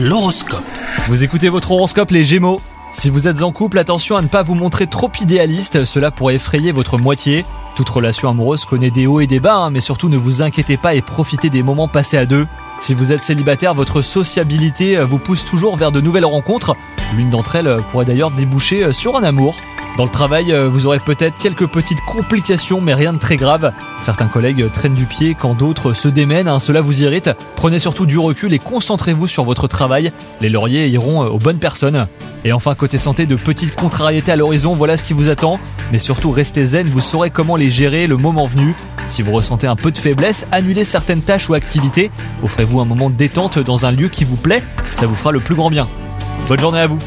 L'horoscope. Vous écoutez votre horoscope les Gémeaux Si vous êtes en couple, attention à ne pas vous montrer trop idéaliste, cela pourrait effrayer votre moitié. Toute relation amoureuse connaît des hauts et des bas, hein, mais surtout ne vous inquiétez pas et profitez des moments passés à deux. Si vous êtes célibataire, votre sociabilité euh, vous pousse toujours vers de nouvelles rencontres. L'une d'entre elles euh, pourrait d'ailleurs déboucher euh, sur un amour. Dans le travail, euh, vous aurez peut-être quelques petites complications, mais rien de très grave. Certains collègues traînent du pied quand d'autres se démènent, hein, cela vous irrite. Prenez surtout du recul et concentrez-vous sur votre travail. Les lauriers iront euh, aux bonnes personnes. Et enfin, côté santé, de petites contrariétés à l'horizon, voilà ce qui vous attend. Mais surtout, restez zen, vous saurez comment les gérer le moment venu. Si vous ressentez un peu de faiblesse, annulez certaines tâches ou activités. Offrez-vous un moment de détente dans un lieu qui vous plaît, ça vous fera le plus grand bien. Bonne journée à vous